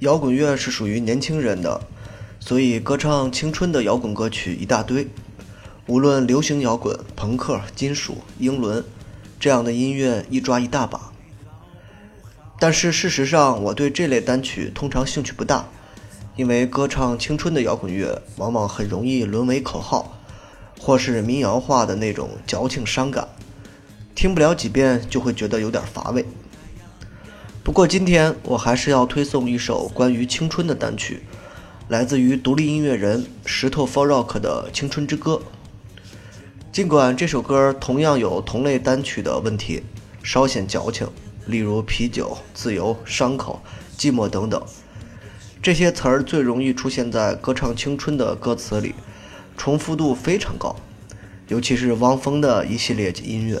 摇滚乐是属于年轻人的，所以歌唱青春的摇滚歌曲一大堆。无论流行摇滚、朋克、金属、英伦，这样的音乐一抓一大把。但是事实上，我对这类单曲通常兴趣不大，因为歌唱青春的摇滚乐往往很容易沦为口号，或是民谣化的那种矫情伤感，听不了几遍就会觉得有点乏味。不过今天我还是要推送一首关于青春的单曲，来自于独立音乐人石头 For Rock 的《青春之歌》。尽管这首歌同样有同类单曲的问题，稍显矫情，例如啤酒、自由、伤口、寂寞等等，这些词儿最容易出现在歌唱青春的歌词里，重复度非常高，尤其是汪峰的一系列音乐。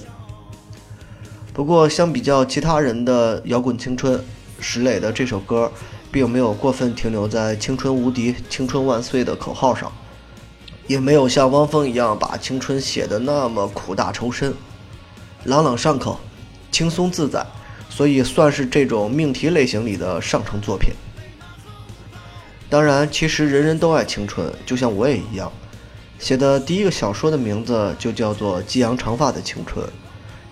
不过，相比较其他人的摇滚青春，石磊的这首歌并没有过分停留在“青春无敌”“青春万岁”的口号上。也没有像汪峰一样把青春写得那么苦大仇深，朗朗上口，轻松自在，所以算是这种命题类型里的上乘作品。当然，其实人人都爱青春，就像我也一样，写的第一个小说的名字就叫做《激扬长发的青春》，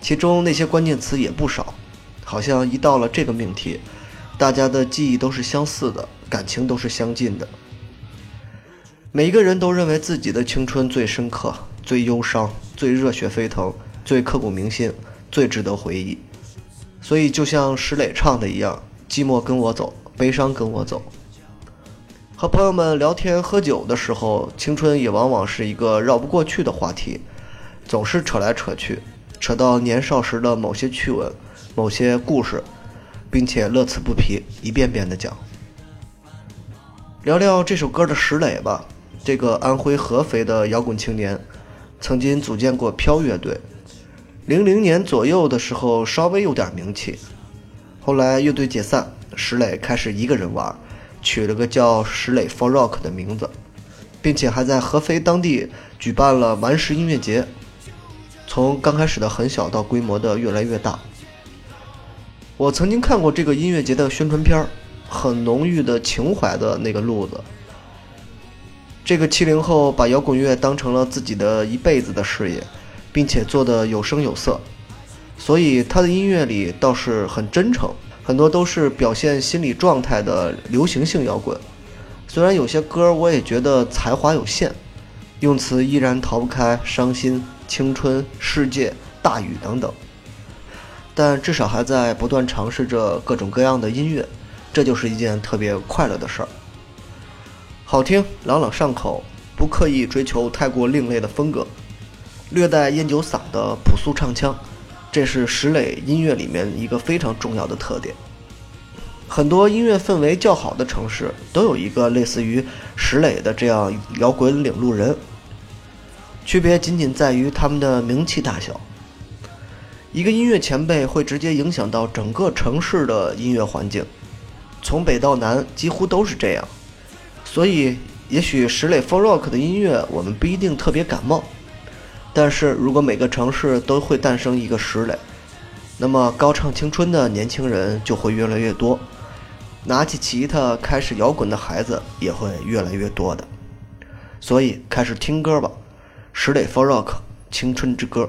其中那些关键词也不少，好像一到了这个命题，大家的记忆都是相似的，感情都是相近的。每一个人都认为自己的青春最深刻、最忧伤、最热血沸腾、最刻骨铭心、最值得回忆。所以，就像石磊唱的一样：“寂寞跟我走，悲伤跟我走。”和朋友们聊天喝酒的时候，青春也往往是一个绕不过去的话题，总是扯来扯去，扯到年少时的某些趣闻、某些故事，并且乐此不疲，一遍遍的讲。聊聊这首歌的石磊吧。这个安徽合肥的摇滚青年，曾经组建过飘乐队。零零年左右的时候，稍微有点名气。后来乐队解散，石磊开始一个人玩，取了个叫“石磊 For Rock” 的名字，并且还在合肥当地举办了顽石音乐节。从刚开始的很小到规模的越来越大。我曾经看过这个音乐节的宣传片很浓郁的情怀的那个路子。这个七零后把摇滚乐当成了自己的一辈子的事业，并且做得有声有色，所以他的音乐里倒是很真诚，很多都是表现心理状态的流行性摇滚。虽然有些歌我也觉得才华有限，用词依然逃不开伤心、青春、世界、大雨等等，但至少还在不断尝试着各种各样的音乐，这就是一件特别快乐的事儿。好听，朗朗上口，不刻意追求太过另类的风格，略带烟酒嗓的朴素唱腔，这是石磊音乐里面一个非常重要的特点。很多音乐氛围较好的城市都有一个类似于石磊的这样摇滚领路人，区别仅仅在于他们的名气大小。一个音乐前辈会直接影响到整个城市的音乐环境，从北到南几乎都是这样。所以，也许石磊 For Rock 的音乐我们不一定特别感冒，但是如果每个城市都会诞生一个石磊，那么高唱青春的年轻人就会越来越多，拿起吉他开始摇滚的孩子也会越来越多的。所以，开始听歌吧，石磊 For Rock《青春之歌》。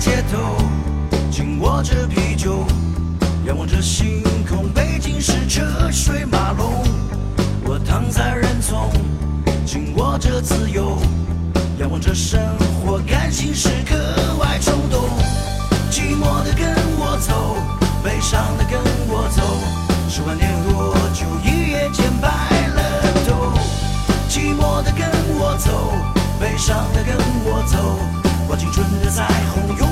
街头，紧握着啤酒，仰望着星空。北京是车水马龙，我躺在人丛，紧握着自由，仰望着生活，感情是格外冲动。寂寞的跟我走，悲伤的跟我走，十万年多就一夜间白了头。寂寞的跟我走，悲伤的跟我走，望青春的彩虹。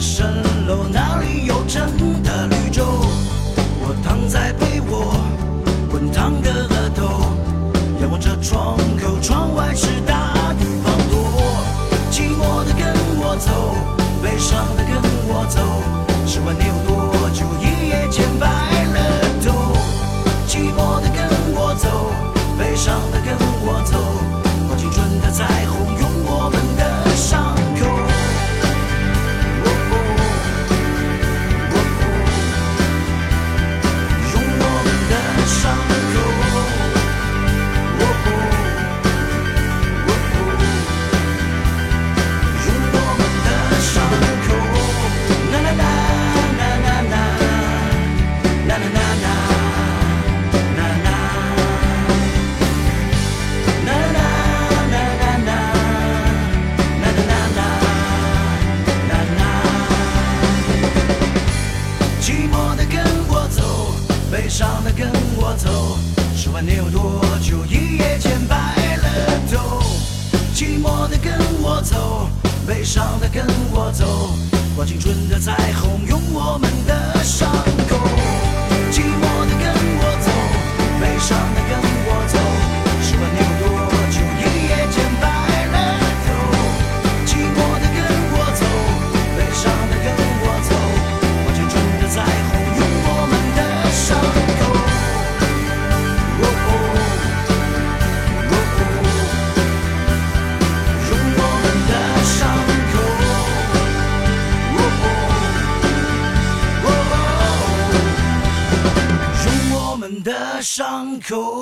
蜃楼，哪里有真的绿洲？我躺在被窝，滚烫的额头，仰望着窗口，窗外是大雨滂沱。寂寞的跟我走，悲伤的跟我走，十万年有多久，一夜间白了头。寂寞的跟我走，悲伤的跟寂寞的跟我走，悲伤的跟我走，画青春的彩虹，用我们的伤口。Cool.